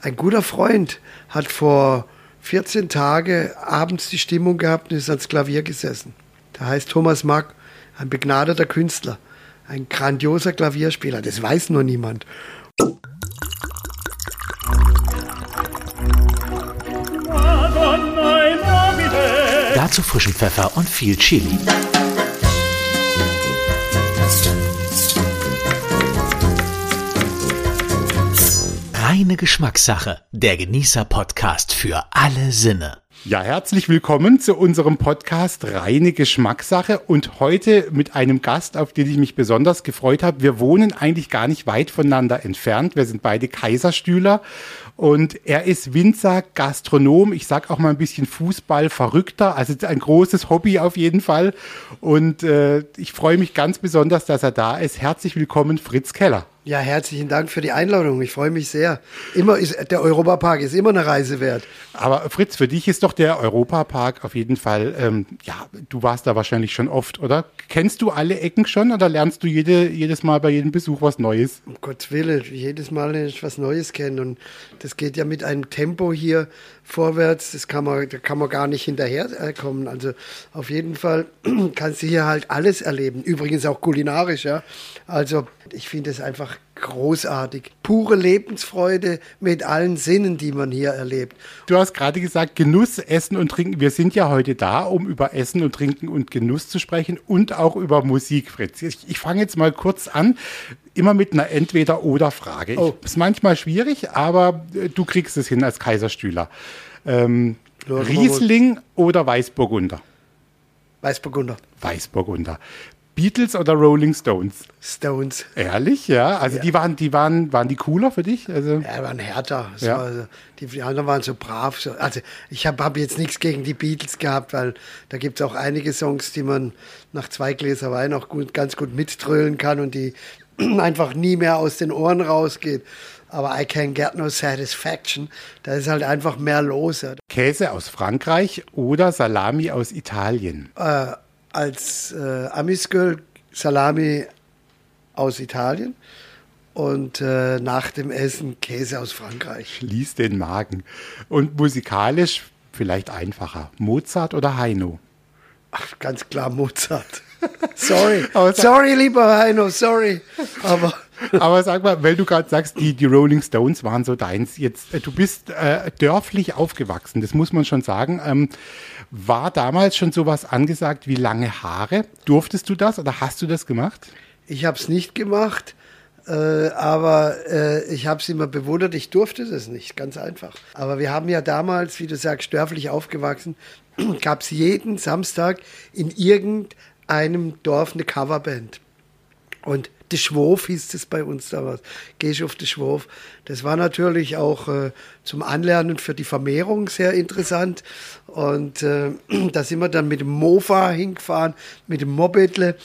Ein guter Freund hat vor 14 Tagen abends die Stimmung gehabt und ist ans Klavier gesessen. Der heißt Thomas Mack, ein begnadeter Künstler, ein grandioser Klavierspieler. Das weiß nur niemand. Dazu frischen Pfeffer und viel Chili. Reine Geschmackssache, der Genießer-Podcast für alle Sinne. Ja, herzlich willkommen zu unserem Podcast Reine Geschmackssache und heute mit einem Gast, auf den ich mich besonders gefreut habe. Wir wohnen eigentlich gar nicht weit voneinander entfernt. Wir sind beide Kaiserstühler und er ist Winzer, Gastronom, ich sag auch mal ein bisschen Fußball verrückter, also ein großes Hobby auf jeden Fall. Und äh, ich freue mich ganz besonders, dass er da ist. Herzlich willkommen, Fritz Keller. Ja, herzlichen Dank für die Einladung. Ich freue mich sehr. Immer ist, der Europapark ist immer eine Reise wert. Aber Fritz, für dich ist doch der Europapark auf jeden Fall, ähm, ja, du warst da wahrscheinlich schon oft, oder? Kennst du alle Ecken schon oder lernst du jede, jedes Mal bei jedem Besuch was Neues? Um Gottes Willen, jedes Mal lerne ich was Neues kennen. Und das geht ja mit einem Tempo hier vorwärts, das kann man, da kann man gar nicht hinterherkommen. Also auf jeden Fall kannst du hier halt alles erleben. Übrigens auch kulinarisch, ja. Also ich finde es einfach großartig. Pure Lebensfreude mit allen Sinnen, die man hier erlebt. Du hast gerade gesagt, Genuss, Essen und Trinken. Wir sind ja heute da, um über Essen und Trinken und Genuss zu sprechen und auch über Musik, Fritz. Ich, ich fange jetzt mal kurz an, immer mit einer Entweder-Oder-Frage. Oh. Ist manchmal schwierig, aber äh, du kriegst es hin als Kaiserstühler. Ähm, Riesling oder Weißburgunder? Weißburgunder. Weißburgunder. Beatles oder Rolling Stones? Stones. Ehrlich, ja. Also ja. die waren, die waren, waren die cooler für dich? Also ja, waren härter. So, ja. also die, die, anderen waren so brav. So. Also ich habe hab jetzt nichts gegen die Beatles gehabt, weil da gibt es auch einige Songs, die man nach zwei Gläser Wein auch gut, ganz gut mittrölen kann und die einfach nie mehr aus den Ohren rausgeht. Aber I can get no satisfaction. Da ist halt einfach mehr los. Käse aus Frankreich oder Salami aus Italien? Äh, als äh, Amiskirl Salami aus Italien und äh, nach dem Essen Käse aus Frankreich. Schließ den Magen. Und musikalisch vielleicht einfacher. Mozart oder Heino? Ach, ganz klar Mozart. sorry. sorry, lieber Heino, sorry. Aber aber sag mal, weil du gerade sagst, die, die Rolling Stones waren so deins. Jetzt, äh, du bist äh, dörflich aufgewachsen, das muss man schon sagen. Ähm, war damals schon sowas angesagt wie lange Haare? Durftest du das oder hast du das gemacht? Ich habe es nicht gemacht, äh, aber äh, ich habe es immer bewundert. Ich durfte das nicht, ganz einfach. Aber wir haben ja damals, wie du sagst, dörflich aufgewachsen, gab es jeden Samstag in irgendeinem Dorf eine Coverband. Und de Schwof hieß es bei uns damals. Geh ich auf de Schwof. Das war natürlich auch äh, zum Anlernen für die Vermehrung sehr interessant. Und äh, da sind wir dann mit dem Mofa hingefahren, mit dem Mopedle.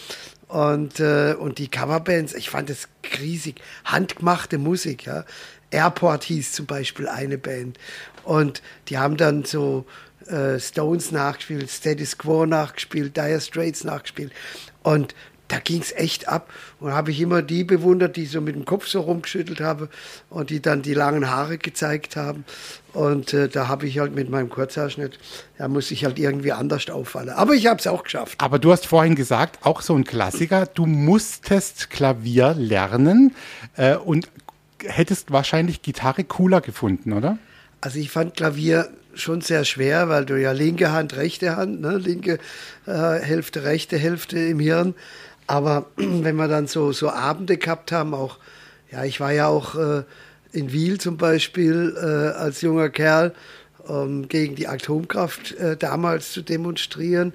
Und, äh, und die Coverbands, ich fand das riesig. Handgemachte Musik, ja. Airport hieß zum Beispiel eine Band. Und die haben dann so äh, Stones nachgespielt, Status Quo nachgespielt, Dire Straits nachgespielt. Und da ging es echt ab. Und habe ich immer die bewundert, die so mit dem Kopf so rumgeschüttelt haben und die dann die langen Haare gezeigt haben. Und äh, da habe ich halt mit meinem Kurzhaarschnitt, da muss ich halt irgendwie anders auffallen. Aber ich habe es auch geschafft. Aber du hast vorhin gesagt, auch so ein Klassiker, du musstest Klavier lernen äh, und hättest wahrscheinlich Gitarre cooler gefunden, oder? Also ich fand Klavier schon sehr schwer, weil du ja linke Hand, rechte Hand, ne? linke äh, Hälfte, rechte Hälfte im Hirn. Aber wenn wir dann so, so Abende gehabt haben, auch, ja, ich war ja auch äh, in Wiel zum Beispiel äh, als junger Kerl, um gegen die Atomkraft äh, damals zu demonstrieren.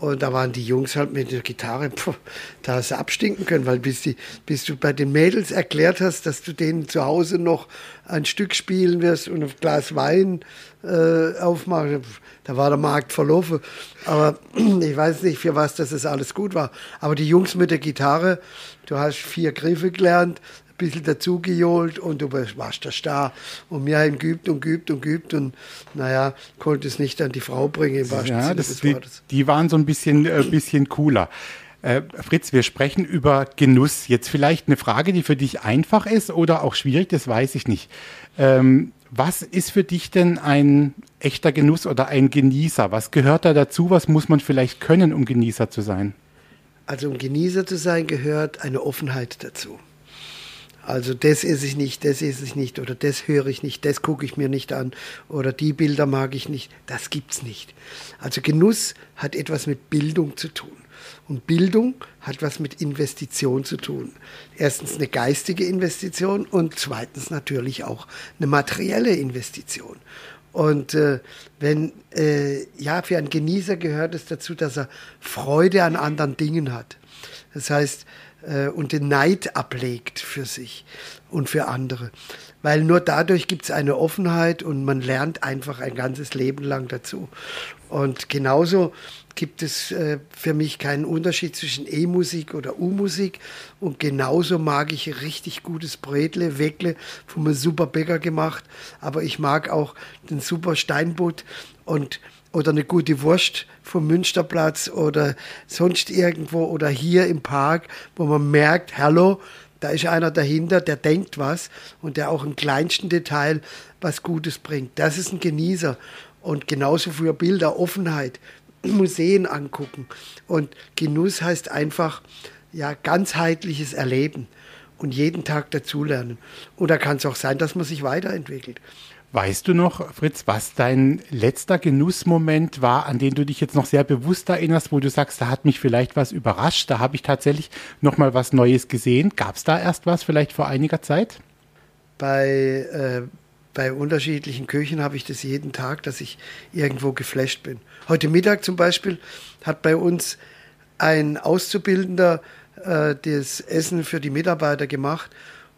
Und da waren die Jungs halt mit der Gitarre, puh, da hast du abstinken können, weil bis, die, bis du bei den Mädels erklärt hast, dass du denen zu Hause noch ein Stück spielen wirst und ein Glas Wein äh, aufmachen, da war der Markt verlaufen. Aber ich weiß nicht, für was das alles gut war. Aber die Jungs mit der Gitarre, du hast vier Griffe gelernt, bisschen dazu gejohlt und du warst da starr. Und mir haben geübt und geübt und geübt und naja, konnte es nicht an die Frau bringen. ja, das, die, die, waren so ein bisschen, äh, bisschen cooler. Äh, Fritz, wir sprechen über Genuss. Jetzt vielleicht eine Frage, die für dich einfach ist oder auch schwierig, das weiß ich nicht. Ähm, Was ist für dich denn ein echter Genuss oder ein Genießer? Was gehört da dazu? Was muss man vielleicht können, um Genießer zu sein? Also um Genießer zu sein, gehört eine Offenheit dazu. Also das esse ich nicht, das esse ich nicht oder das höre ich nicht, das gucke ich mir nicht an oder die Bilder mag ich nicht. Das gibt's nicht. Also Genuss hat etwas mit Bildung zu tun. Und Bildung hat was mit Investition zu tun. Erstens eine geistige Investition und zweitens natürlich auch eine materielle Investition. Und äh, wenn, äh, ja, für einen Genießer gehört es dazu, dass er Freude an anderen Dingen hat. Das heißt, äh, und den Neid ablegt für sich und für andere. Weil nur dadurch gibt es eine Offenheit und man lernt einfach ein ganzes Leben lang dazu. Und genauso gibt es äh, für mich keinen Unterschied zwischen E-Musik oder U-Musik. Und genauso mag ich richtig gutes Bredle, Weckle von einem super Bäcker gemacht. Aber ich mag auch den super Steinbutt und oder eine gute Wurst vom Münsterplatz oder sonst irgendwo oder hier im Park, wo man merkt, hallo, da ist einer dahinter, der denkt was und der auch im kleinsten Detail was Gutes bringt. Das ist ein Genießer. Und genauso für Bilder, Offenheit. Museen angucken. Und Genuss heißt einfach ja ganzheitliches Erleben und jeden Tag dazulernen. Und da kann es auch sein, dass man sich weiterentwickelt. Weißt du noch, Fritz, was dein letzter Genussmoment war, an den du dich jetzt noch sehr bewusst erinnerst, wo du sagst, da hat mich vielleicht was überrascht, da habe ich tatsächlich noch mal was Neues gesehen. Gab es da erst was vielleicht vor einiger Zeit? Bei äh, bei unterschiedlichen Küchen habe ich das jeden Tag, dass ich irgendwo geflasht bin. Heute Mittag zum Beispiel hat bei uns ein Auszubildender äh, das Essen für die Mitarbeiter gemacht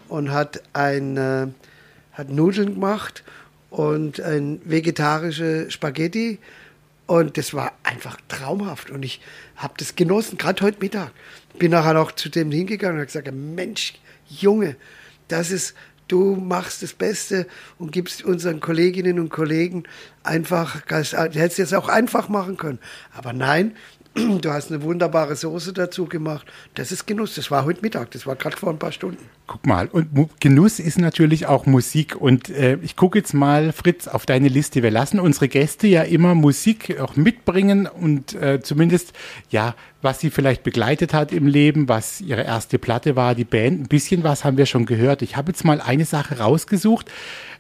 und hat, ein, äh, hat Nudeln gemacht und ein vegetarische Spaghetti. Und das war einfach traumhaft. Und ich habe das genossen, gerade heute Mittag. Bin nachher noch zu dem hingegangen und habe gesagt, Mensch, Junge, das ist du machst das Beste und gibst unseren Kolleginnen und Kollegen einfach, du hättest jetzt auch einfach machen können. Aber nein, Du hast eine wunderbare Soße dazu gemacht. Das ist Genuss. Das war heute Mittag. Das war gerade vor ein paar Stunden. Guck mal. Und Genuss ist natürlich auch Musik. Und äh, ich gucke jetzt mal, Fritz, auf deine Liste. Wir lassen unsere Gäste ja immer Musik auch mitbringen und äh, zumindest, ja, was sie vielleicht begleitet hat im Leben, was ihre erste Platte war, die Band. Ein bisschen was haben wir schon gehört. Ich habe jetzt mal eine Sache rausgesucht.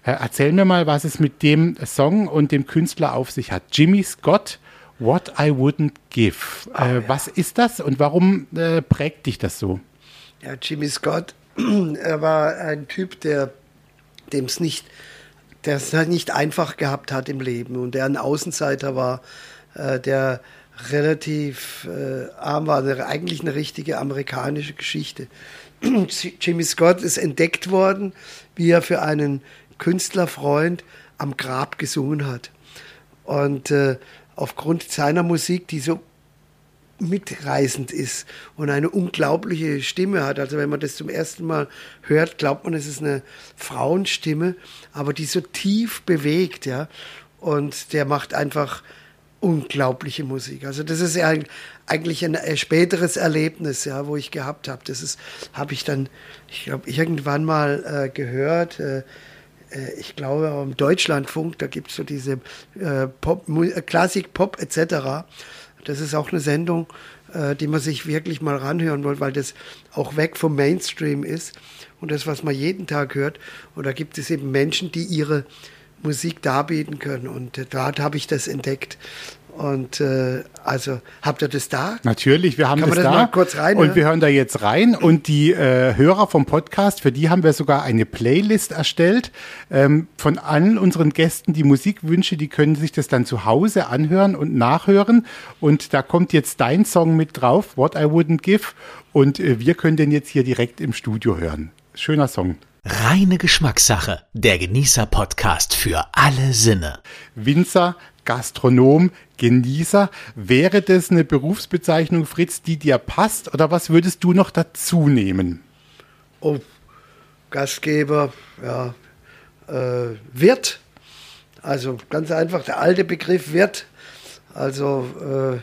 Äh, erzähl mir mal, was es mit dem Song und dem Künstler auf sich hat. Jimmy Scott What I Wouldn't Give. Oh, äh, ja. Was ist das und warum äh, prägt dich das so? Ja, Jimmy Scott, er war ein Typ, der dem es nicht, der es halt nicht einfach gehabt hat im Leben und der ein Außenseiter war, äh, der relativ äh, arm war, eine, eigentlich eine richtige amerikanische Geschichte. Jimmy Scott ist entdeckt worden, wie er für einen Künstlerfreund am Grab gesungen hat. Und äh, aufgrund seiner Musik, die so mitreißend ist und eine unglaubliche Stimme hat. Also wenn man das zum ersten Mal hört, glaubt man, es ist eine Frauenstimme, aber die so tief bewegt, ja. Und der macht einfach unglaubliche Musik. Also das ist ja eigentlich ein, späteres Erlebnis, ja, wo ich gehabt habe. Das ist, habe ich dann, ich glaube, irgendwann mal äh, gehört. Äh, ich glaube, im Deutschlandfunk, da gibt es so diese äh, Pop, Klassik, Pop etc. Das ist auch eine Sendung, äh, die man sich wirklich mal ranhören will, weil das auch weg vom Mainstream ist und das, was man jeden Tag hört. Und da gibt es eben Menschen, die ihre Musik darbieten können. Und äh, dort habe ich das entdeckt. Und äh, also habt ihr das da? Natürlich, wir haben Kann das, man das da. Mal kurz rein, und wir hören da jetzt rein. Und die äh, Hörer vom Podcast, für die haben wir sogar eine Playlist erstellt ähm, von allen unseren Gästen. Die Musikwünsche, die können sich das dann zu Hause anhören und nachhören. Und da kommt jetzt dein Song mit drauf, What I Wouldn't Give. Und äh, wir können den jetzt hier direkt im Studio hören. Schöner Song. Reine Geschmackssache, der Genießer-Podcast für alle Sinne. Winzer, Gastronom, Genießer. Wäre das eine Berufsbezeichnung, Fritz, die dir passt? Oder was würdest du noch dazu nehmen? Oh, Gastgeber, ja, äh, Wirt. Also ganz einfach, der alte Begriff Wirt. Also, äh,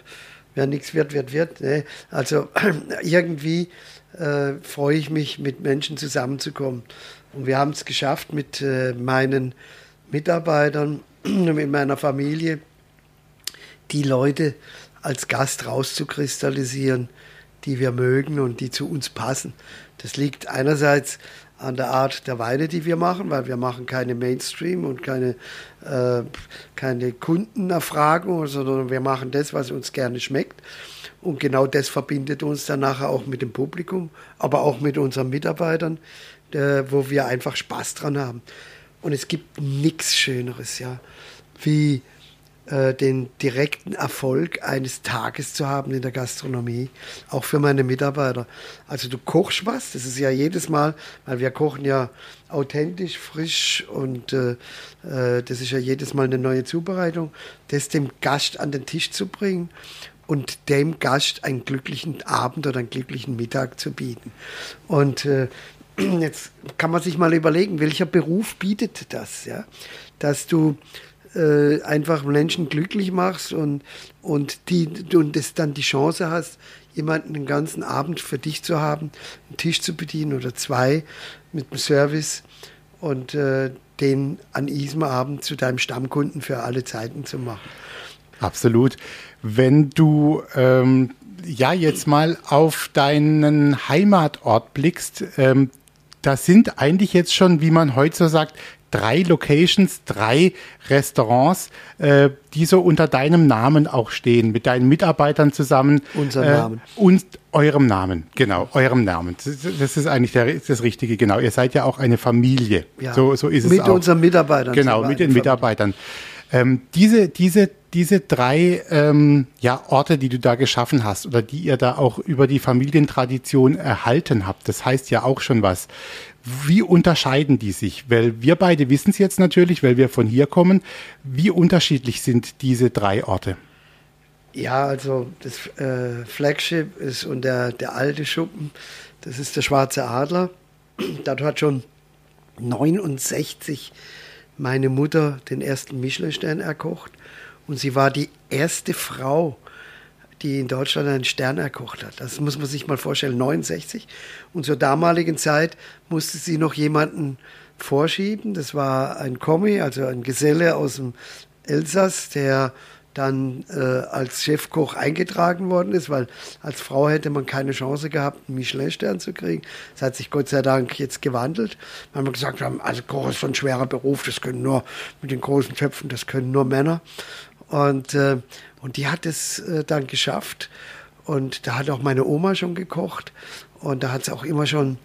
wer nichts wird, wird, wird. Ne? Also irgendwie äh, freue ich mich, mit Menschen zusammenzukommen. Und wir haben es geschafft, mit äh, meinen Mitarbeitern, mit meiner Familie, die Leute als Gast rauszukristallisieren, die wir mögen und die zu uns passen. Das liegt einerseits an der Art der Weine, die wir machen, weil wir machen keine Mainstream und keine, äh, keine Kundenerfragung, sondern wir machen das, was uns gerne schmeckt. Und genau das verbindet uns dann nachher auch mit dem Publikum, aber auch mit unseren Mitarbeitern, äh, wo wir einfach Spaß dran haben. Und es gibt nichts Schöneres, ja, wie äh, den direkten Erfolg eines Tages zu haben in der Gastronomie, auch für meine Mitarbeiter. Also du kochst was, das ist ja jedes Mal, weil wir kochen ja authentisch, frisch und äh, äh, das ist ja jedes Mal eine neue Zubereitung, das dem Gast an den Tisch zu bringen und dem Gast einen glücklichen Abend oder einen glücklichen Mittag zu bieten. Und äh, jetzt kann man sich mal überlegen, welcher Beruf bietet das, ja? Dass du äh, einfach Menschen glücklich machst und, und, die, und das dann die Chance hast, jemanden den ganzen Abend für dich zu haben, einen Tisch zu bedienen oder zwei mit dem Service und äh, den an diesem Abend zu deinem Stammkunden für alle Zeiten zu machen. Absolut. Wenn du ähm, ja jetzt mal auf deinen Heimatort blickst, ähm, das sind eigentlich jetzt schon, wie man heute so sagt, drei Locations, drei Restaurants, äh, die so unter deinem Namen auch stehen, mit deinen Mitarbeitern zusammen. Unser äh, Namen. Und eurem Namen, genau, eurem Namen. Das, das ist eigentlich der, das Richtige, genau. Ihr seid ja auch eine Familie. Ja, so, so ist es mit auch. Mit unseren Mitarbeitern. Genau, mit den Mitarbeitern. Ähm, diese, diese, diese drei ähm, ja, Orte, die du da geschaffen hast oder die ihr da auch über die Familientradition erhalten habt, das heißt ja auch schon was. Wie unterscheiden die sich? Weil wir beide wissen es jetzt natürlich, weil wir von hier kommen. Wie unterschiedlich sind diese drei Orte? Ja, also das äh, Flagship ist und der, der alte Schuppen, das ist der Schwarze Adler. Dort hat schon 69 meine Mutter den ersten Michelin-Stern erkocht und sie war die erste Frau, die in Deutschland einen Stern erkocht hat. Das muss man sich mal vorstellen, 69. Und zur damaligen Zeit musste sie noch jemanden vorschieben. Das war ein Kommi, also ein Geselle aus dem Elsass, der dann äh, als Chefkoch eingetragen worden ist, weil als Frau hätte man keine Chance gehabt, einen Michelin-Stern zu kriegen. Das hat sich Gott sei Dank jetzt gewandelt, weil wir gesagt haben, also Koch ist so ein schwerer Beruf, das können nur mit den großen Töpfen, das können nur Männer. Und, äh, und die hat es äh, dann geschafft. Und da hat auch meine Oma schon gekocht. Und da hat es auch immer schon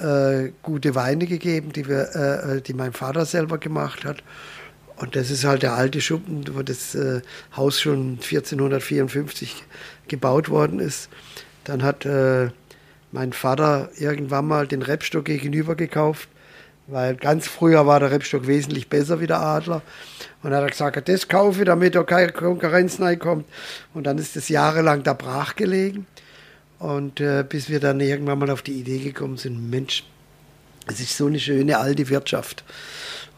äh, gute Weine gegeben, die, wir, äh, äh, die mein Vater selber gemacht hat. Und das ist halt der alte Schuppen, wo das äh, Haus schon 1454 gebaut worden ist. Dann hat äh, mein Vater irgendwann mal den Rebstock gegenüber gekauft, weil ganz früher war der Rebstock wesentlich besser wie der Adler. Und dann hat er gesagt, das kaufe ich, damit da keine Konkurrenz reinkommt. Und dann ist das jahrelang da brach gelegen. Und äh, bis wir dann irgendwann mal auf die Idee gekommen sind, Mensch, es ist so eine schöne alte Wirtschaft.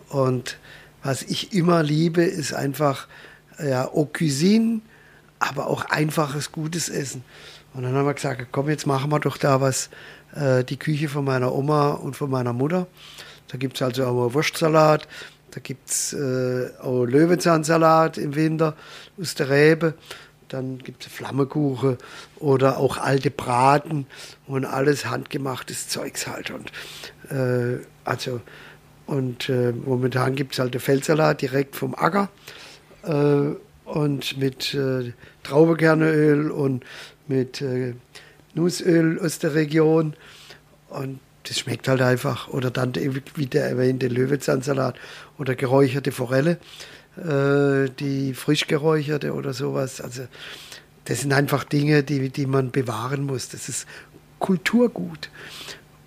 Und was ich immer liebe, ist einfach ja, Haute Cuisine, aber auch einfaches, gutes Essen. Und dann haben wir gesagt, komm, jetzt machen wir doch da was, äh, die Küche von meiner Oma und von meiner Mutter. Da gibt es also auch Wurstsalat, da gibt es äh, auch Löwenzahnsalat im Winter aus der Rebe. Dann gibt es Flammekuchen oder auch alte Braten und alles handgemachtes Zeugs halt. Und äh, also und äh, momentan gibt es halt den Feldsalat direkt vom Acker äh, und mit äh, Traubekerneöl und mit äh, Nussöl aus der Region. Und das schmeckt halt einfach. Oder dann, wie der erwähnte, Löwenzahnsalat oder geräucherte Forelle, äh, die frisch geräucherte oder sowas. Also, das sind einfach Dinge, die, die man bewahren muss. Das ist Kulturgut.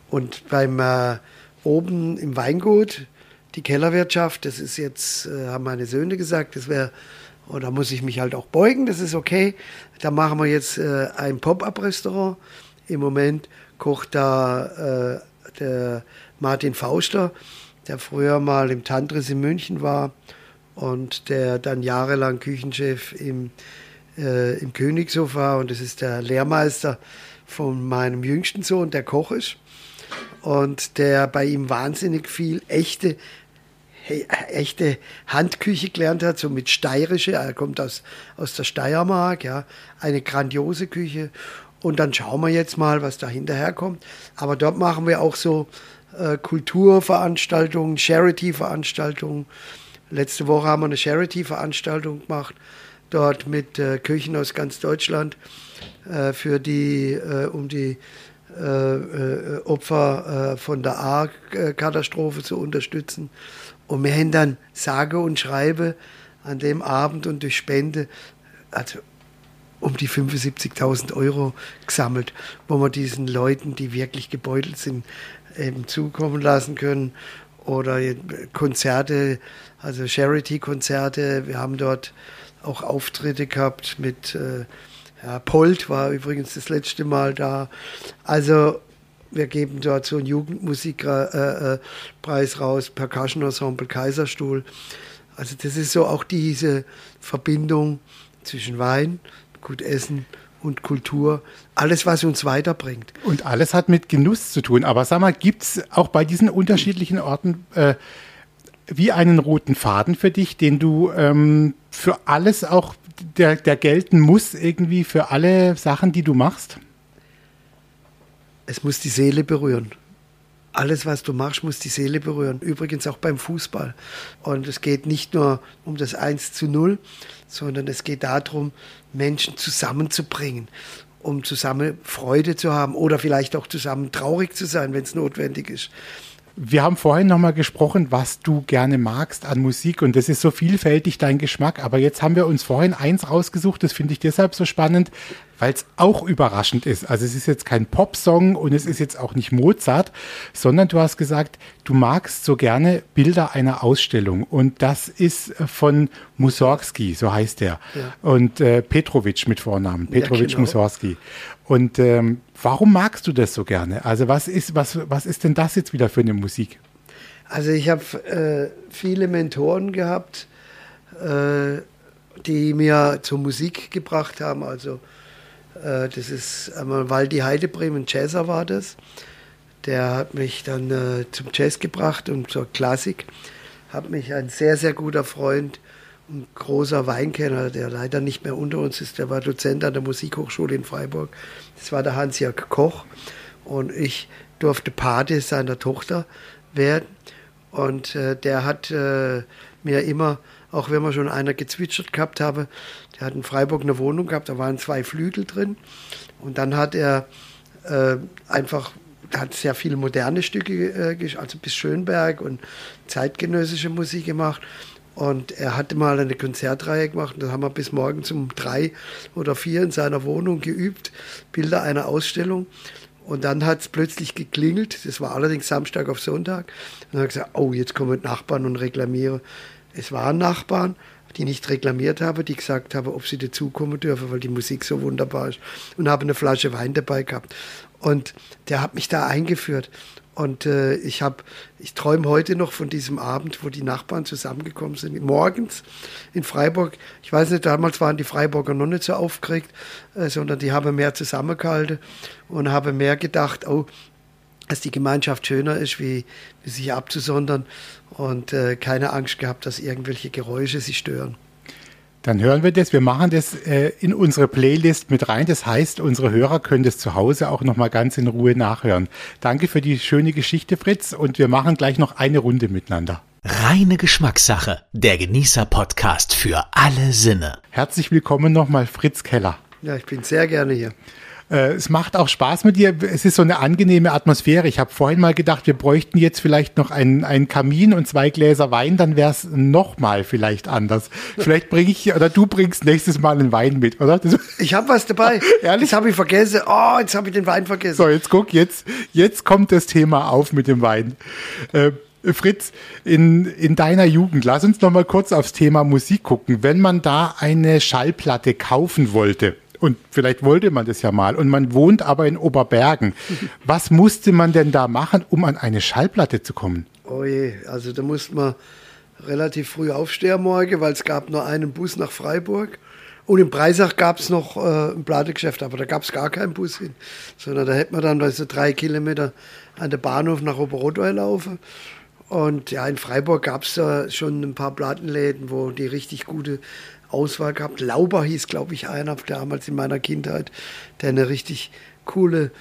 Und beim äh, oben im Weingut, die Kellerwirtschaft, das ist jetzt, äh, haben meine Söhne gesagt, das wäre, oder muss ich mich halt auch beugen, das ist okay. Da machen wir jetzt äh, ein Pop-up-Restaurant. Im Moment kocht da äh, der Martin Fauster, der früher mal im Tantris in München war und der dann jahrelang Küchenchef im, äh, im Königshof war. Und das ist der Lehrmeister von meinem jüngsten Sohn, der Koch ist und der bei ihm wahnsinnig viel echte he- echte Handküche gelernt hat, so mit steirische, er kommt aus, aus der Steiermark, ja, eine grandiose Küche. Und dann schauen wir jetzt mal, was da hinterherkommt. Aber dort machen wir auch so äh, Kulturveranstaltungen, Charity-Veranstaltungen. Letzte Woche haben wir eine Charity-Veranstaltung gemacht, dort mit äh, Küchen aus ganz Deutschland äh, für die, äh, um die äh, äh, Opfer von der A-Katastrophe zu unterstützen. Und wir haben dann sage und schreibe an dem Abend und durch Spende, also um die 75.000 Euro gesammelt, wo wir diesen Leuten, die wirklich gebeutelt sind, eben zukommen lassen können. Oder Konzerte, also Charity-Konzerte. Wir haben dort auch Auftritte gehabt mit äh, ja, Polt war übrigens das letzte Mal da. Also wir geben dort so einen Jugendmusikpreis äh, äh, raus, Percussion Ensemble Kaiserstuhl. Also das ist so auch diese Verbindung zwischen Wein, gut Essen und Kultur. Alles, was uns weiterbringt. Und alles hat mit Genuss zu tun. Aber sag mal, gibt es auch bei diesen unterschiedlichen Orten äh, wie einen roten Faden für dich, den du ähm, für alles auch, der, der gelten muss, irgendwie für alle Sachen, die du machst? Es muss die Seele berühren. Alles, was du machst, muss die Seele berühren. Übrigens auch beim Fußball. Und es geht nicht nur um das 1 zu 0, sondern es geht darum, Menschen zusammenzubringen, um zusammen Freude zu haben oder vielleicht auch zusammen traurig zu sein, wenn es notwendig ist. Wir haben vorhin nochmal gesprochen, was du gerne magst an Musik und das ist so vielfältig dein Geschmack. Aber jetzt haben wir uns vorhin eins rausgesucht, das finde ich deshalb so spannend, weil es auch überraschend ist. Also es ist jetzt kein Popsong und es ist jetzt auch nicht Mozart, sondern du hast gesagt, du magst so gerne Bilder einer Ausstellung und das ist von Mussorgsky, so heißt er, Ja. und äh, Petrovic mit Vornamen, Ja, Petrovic genau. Mussorgsky. Und ähm, warum magst du das so gerne? Also was ist, was, was ist denn das jetzt wieder für eine Musik? Also ich habe äh, viele Mentoren gehabt, äh, die mir zur Musik gebracht haben. Also äh, das ist einmal Waldi Heidebrem, ein Jazzer war das. Der hat mich dann äh, zum Jazz gebracht und zur Klassik. Hat mich ein sehr, sehr guter Freund, ein großer Weinkenner, der leider nicht mehr unter uns ist, der war Dozent an der Musikhochschule in Freiburg. Das war der Hans-Jörg Koch. Und ich durfte Pate seiner Tochter werden. Und äh, der hat äh, mir immer, auch wenn wir schon einer gezwitschert gehabt habe, der hat in Freiburg eine Wohnung gehabt, da waren zwei Flügel drin. Und dann hat er äh, einfach, hat sehr viele moderne Stücke, äh, also bis Schönberg und zeitgenössische Musik gemacht. Und er hatte mal eine Konzertreihe gemacht, da haben wir bis morgens um drei oder vier in seiner Wohnung geübt, Bilder einer Ausstellung. Und dann hat es plötzlich geklingelt, das war allerdings Samstag auf Sonntag. Und dann hat er gesagt, oh, jetzt kommen Nachbarn und reklamieren. Es waren Nachbarn, die nicht reklamiert haben, die gesagt haben, ob sie dazukommen dürfen, weil die Musik so wunderbar ist. Und haben eine Flasche Wein dabei gehabt. Und der hat mich da eingeführt. Und äh, ich habe, ich träume heute noch von diesem Abend, wo die Nachbarn zusammengekommen sind, morgens in Freiburg. Ich weiß nicht, damals waren die Freiburger noch nicht so aufgeregt, äh, sondern die haben mehr zusammengehalten und haben mehr gedacht, oh, dass die Gemeinschaft schöner ist, wie, wie sich abzusondern und äh, keine Angst gehabt, dass irgendwelche Geräusche sie stören. Dann hören wir das. Wir machen das äh, in unsere Playlist mit rein. Das heißt, unsere Hörer können das zu Hause auch noch mal ganz in Ruhe nachhören. Danke für die schöne Geschichte, Fritz. Und wir machen gleich noch eine Runde miteinander. Reine Geschmackssache. Der Genießer-Podcast für alle Sinne. Herzlich willkommen nochmal, Fritz Keller. Ja, ich bin sehr gerne hier. Äh, es macht auch Spaß mit dir. Es ist so eine angenehme Atmosphäre. Ich habe vorhin mal gedacht, wir bräuchten jetzt vielleicht noch einen, einen Kamin und zwei Gläser Wein, dann wäre es noch mal vielleicht anders. Vielleicht bringe ich oder du bringst nächstes Mal einen Wein mit, oder? Das, Ich habe was dabei. Ehrlich? Das habe ich vergessen. Oh, jetzt habe ich den Wein vergessen. so, jetzt guck, jetzt, jetzt kommt das Thema auf mit dem Wein. Äh, Fritz, in, in deiner Jugend, lass uns noch mal kurz aufs Thema Musik gucken. Wenn man da eine Schallplatte kaufen wollte, und vielleicht wollte man das ja mal, und man wohnt aber in Oberbergen, was musste man denn da machen, um an eine Schallplatte zu kommen? Oh je, also da musste man relativ früh aufstehen morgen, weil es gab nur einen Bus nach Freiburg. Und in Breisach gab es noch äh, ein Plategeschäft, aber da gab es gar keinen Bus hin. Sondern da hätte man dann also drei Kilometer an der Bahnhof nach Oberrottweil laufen. Und ja, in Freiburg gab es da schon ein paar Plattenläden, wo die richtig gute Auswahl gehabt. Lauber hieß, glaube ich, einer damals in meiner Kindheit, der eine richtig coole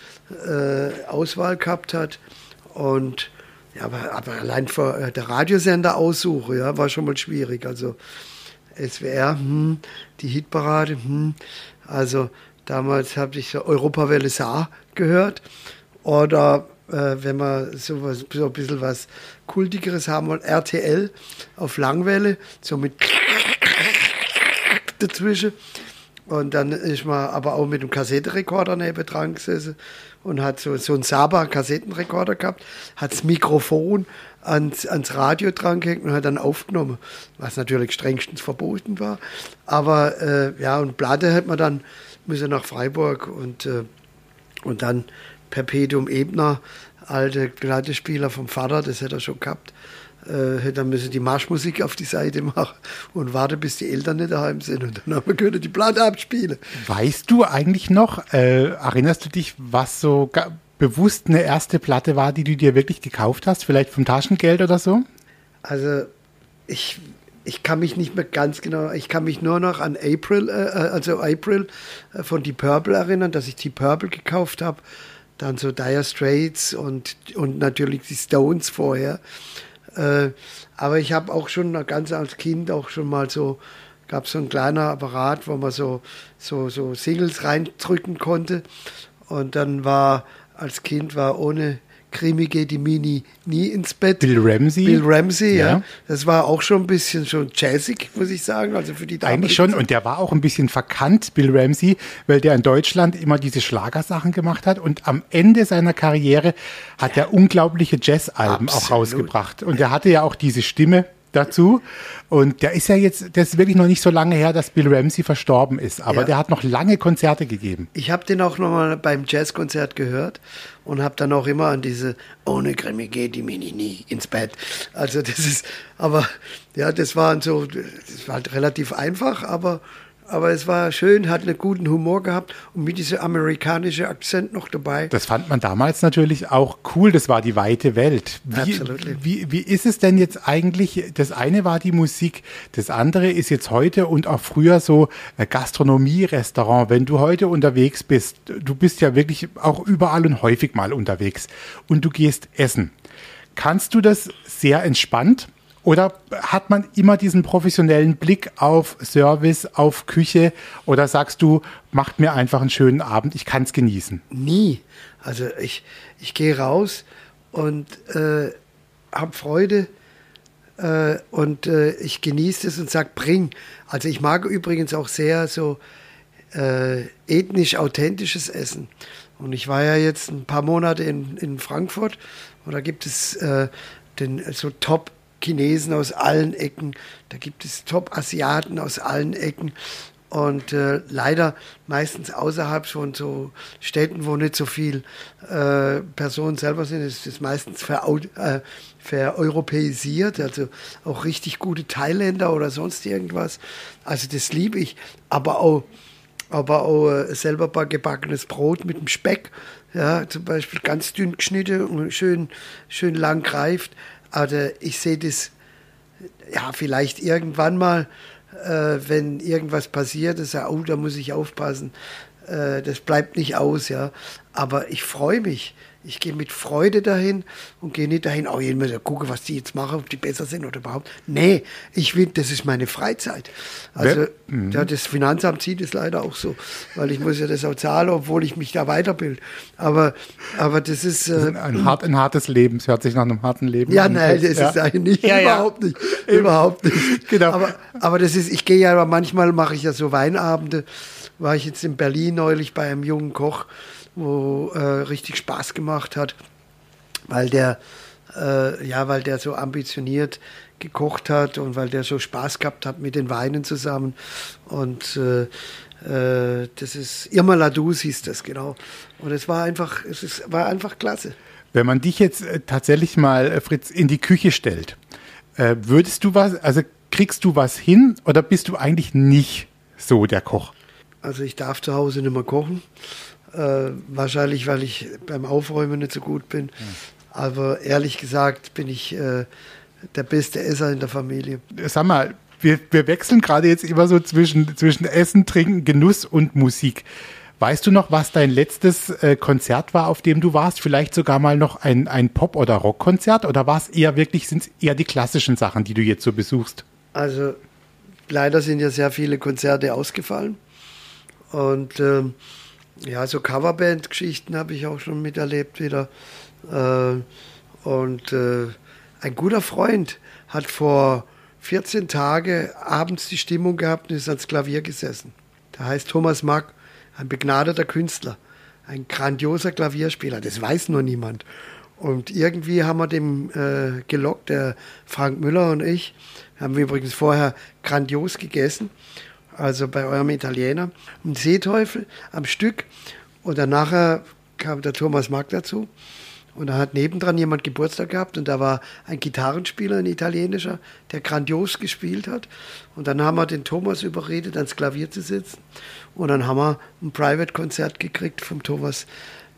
äh, Auswahl gehabt hat. Und ja, aber, aber allein vor äh, der Radiosender aussuche, ja, war schon mal schwierig. Also SWR, hm, die Hitparade, hm. Also damals habe ich so Europawelle Saar gehört. Oder äh, wenn man sowas, so ein bisschen was Kultigeres haben wollen, RTL auf Langwelle, so mit dazwischen. Und dann ist man aber auch mit dem Kassettenrekorder neben dran gesessen und hat so, so einen Saba-Kassettenrekorder gehabt, hat das Mikrofon ans, ans Radio dran gehängt und hat dann aufgenommen, was natürlich strengstens verboten war. Aber äh, ja, und Platte hat man dann müssen nach Freiburg und, äh, und dann Perpetuum Ebner, alte Plattespieler vom Vater, das hätte er schon gehabt äh, er müssen die Marschmusik auf die Seite machen und warte, bis die Eltern nicht daheim sind und dann haben wir können die Platte abspielen. Weißt du eigentlich noch, äh, erinnerst du dich, was so bewusst eine erste Platte war, die du dir wirklich gekauft hast, vielleicht vom Taschengeld oder so? Also ich, ich kann mich nicht mehr ganz genau, ich kann mich nur noch an April, äh, äh also April äh, von Deep Purple erinnern, dass ich Deep Purple gekauft habe, dann so Dire Straits und, und natürlich die Stones vorher. Äh, aber ich habe auch schon ganz als Kind auch schon mal so, gab so ein kleiner Apparat, wo man so, so, so Singles reindrücken konnte. Und dann war als Kind war ohne Krimi geht die Mini nie ins Bett. Bill Ramsey. Bill Ramsey, ja. ja. Das war auch schon ein bisschen schon jazzig, muss ich sagen. Also für die Eigentlich schon. Und der war auch ein bisschen verkannt, Bill Ramsey, weil der in Deutschland immer diese Schlagersachen gemacht hat. Und am Ende seiner Karriere hat er unglaubliche Jazzalben auch rausgebracht. Und er hatte ja auch diese Stimme dazu. Und der ist ja jetzt, das ist wirklich noch nicht so lange her, dass Bill Ramsey verstorben ist. Aber ja. der hat noch lange Konzerte gegeben. Ich habe den auch noch mal beim Jazzkonzert gehört und habe dann auch immer an diese ohne Krimi geht die Mini nie ins Bett. Also das ist, aber ja, das war so, das war halt relativ einfach, aber aber es war schön, hat einen guten Humor gehabt und mit diesem amerikanischen Akzent noch dabei. Das fand man damals natürlich auch cool, das war die weite Welt. Wie, wie, wie ist es denn jetzt eigentlich, das eine war die Musik, das andere ist jetzt heute und auch früher so Gastronomie, Restaurant. Wenn du heute unterwegs bist, du bist ja wirklich auch überall und häufig mal unterwegs und du gehst essen. Kannst du das sehr entspannt oder hat man immer diesen professionellen Blick auf Service, auf Küche? Oder sagst du, macht mir einfach einen schönen Abend, ich kann es genießen? Nie. Also ich, ich gehe raus und äh, habe Freude äh, und äh, ich genieße es und sage, bring. Also ich mag übrigens auch sehr so äh, ethnisch authentisches Essen. Und ich war ja jetzt ein paar Monate in, in Frankfurt und da gibt es äh, den so Top Chinesen aus allen Ecken, da gibt es Top-Asiaten aus allen Ecken. Und äh, leider meistens außerhalb von so Städten, wo nicht so viel äh, Personen selber sind, ist es meistens ver äh, vereuropäisiert, also auch richtig gute Thailänder oder sonst irgendwas. Also das liebe ich. Aber auch, aber auch äh, selber gebackenes Brot mit dem Speck, ja, zum Beispiel ganz dünn geschnitten und schön, schön lang greift. Also ich sehe das ja vielleicht irgendwann mal, äh, wenn irgendwas passiert, ist ja, oh, da muss ich aufpassen. Äh, das bleibt nicht aus, ja. Aber ich freue mich. Ich gehe mit Freude dahin und gehe nicht dahin, oh, ich muss ja gucken, was die jetzt machen, ob die besser sind oder überhaupt. Nee, ich will, das ist meine Freizeit. Also, mhm. ja, das Finanzamt sieht es leider auch so, weil ich muss ja das auch zahlen, obwohl ich mich da weiterbilde. Aber, aber das ist. Äh, ein, hart, ein hartes Leben, es hört sich nach einem harten Leben ja, an. Ja, nein, das ja. ist eigentlich nicht, ja, überhaupt nicht. Überhaupt nicht. Genau. Aber, aber das ist, ich gehe ja, manchmal mache ich ja so Weinabende, war ich jetzt in Berlin neulich bei einem jungen Koch wo äh, richtig Spaß gemacht hat, weil der, äh, ja, weil der so ambitioniert gekocht hat und weil der so Spaß gehabt hat mit den Weinen zusammen. Und äh, äh das ist Irma Ladus hieß das, genau. Und es war einfach, es ist, war einfach klasse. Wenn man dich jetzt äh, tatsächlich mal, äh, Fritz, in die Küche stellt, würdest du was, also kriegst du was hin oder bist du eigentlich nicht so der Koch? Also ich darf zu Hause nicht mehr kochen. Äh, wahrscheinlich, weil ich beim Aufräumen nicht so gut bin. Aber ehrlich gesagt bin ich äh, der beste Esser in der Familie. Sag mal, wir, wir wechseln gerade jetzt immer so zwischen, zwischen Essen, Trinken, Genuss und Musik. Weißt du noch, was dein letztes äh, Konzert war, auf dem du warst? Vielleicht sogar mal noch ein, ein Pop- oder Rockkonzert? Oder war es eher wirklich, sind es eher die klassischen Sachen, die du jetzt so besuchst? Also leider sind ja sehr viele Konzerte ausgefallen. Und ähm, ja, so Coverband-Geschichten habe ich auch schon miterlebt wieder. Äh, und äh, ein guter Freund hat vor 14 Tagen abends die Stimmung gehabt und ist ans Klavier gesessen. Der heißt Thomas Mack, ein begnadeter Künstler, ein grandioser Klavierspieler. Das weiß nur niemand. Und irgendwie haben wir dem äh, gelockt, der Frank Müller und ich. Haben wir übrigens vorher grandios gegessen, also bei eurem Italiener. Ein Seeteufel am Stück. Und dann nachher kam der Thomas Mack dazu. Und da hat nebendran jemand Geburtstag gehabt und da war ein Gitarrenspieler, ein italienischer, der grandios gespielt hat. Und dann haben wir den Thomas überredet, ans Klavier zu sitzen. Und dann haben wir ein Private-Konzert gekriegt vom Thomas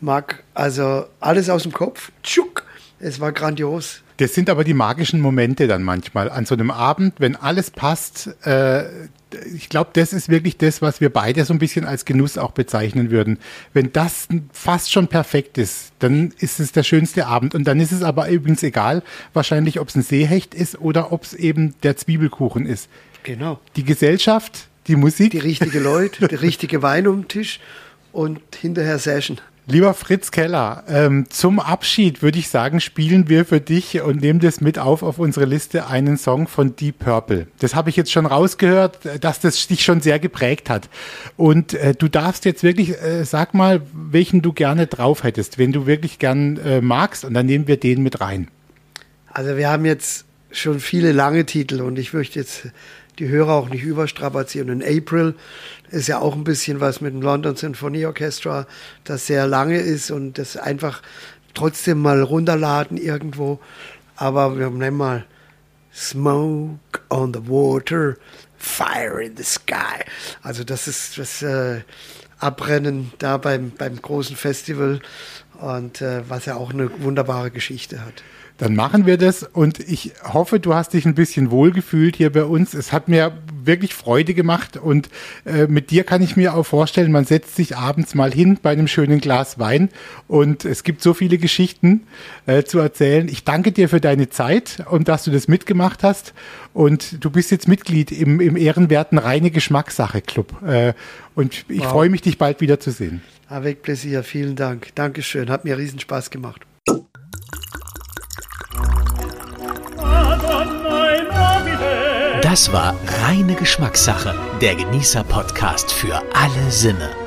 Mack. Also alles aus dem Kopf. Tschuk! Es war grandios. Das sind aber die magischen Momente dann manchmal an so einem Abend, wenn alles passt. Äh, ich glaube, das ist wirklich das, was wir beide so ein bisschen als Genuss auch bezeichnen würden. Wenn das fast schon perfekt ist, dann ist es der schönste Abend. Und dann ist es aber übrigens egal, wahrscheinlich, ob es ein Seehecht ist oder ob es eben der Zwiebelkuchen ist. Genau. Die Gesellschaft, die Musik. Die richtige Leute, der richtige Wein um den Tisch und hinterher Session. Lieber Fritz Keller, ähm, zum Abschied würde ich sagen, spielen wir für dich und nehmen das mit auf auf unsere Liste einen Song von Deep Purple. Das habe ich jetzt schon rausgehört, dass das dich schon sehr geprägt hat. Und äh, du darfst jetzt wirklich, äh, sag mal, welchen du gerne drauf hättest, wenn du wirklich gern äh, magst und dann nehmen wir den mit rein. Also wir haben jetzt schon viele lange Titel und ich möchte jetzt die Hörer auch nicht überstrapazieren. Und April ist ja auch ein bisschen was mit dem London Symphony Orchestra, das sehr lange ist und das einfach trotzdem mal runterladen irgendwo. Aber wir nehmen mal Smoke on the Water, Fire in the Sky. Also das ist das äh, Abrennen da beim, beim großen Festival und äh, was ja auch eine wunderbare Geschichte hat. Dann machen wir das und ich hoffe, du hast dich ein bisschen wohlgefühlt hier bei uns. Es hat mir wirklich Freude gemacht und äh, mit dir kann ich mir auch vorstellen, man setzt sich abends mal hin bei einem schönen Glas Wein und es gibt so viele Geschichten äh, zu erzählen. Ich danke dir für deine Zeit und dass du das mitgemacht hast und du bist jetzt Mitglied im, im ehrenwerten Reine Geschmackssache Club äh, und ich wow. freue mich, dich bald wieder zu sehen. Avec plaisir, vielen Dank. Dankeschön, hat mir riesen Spaß gemacht. Das war reine Geschmackssache, der Genießer-Podcast für alle Sinne.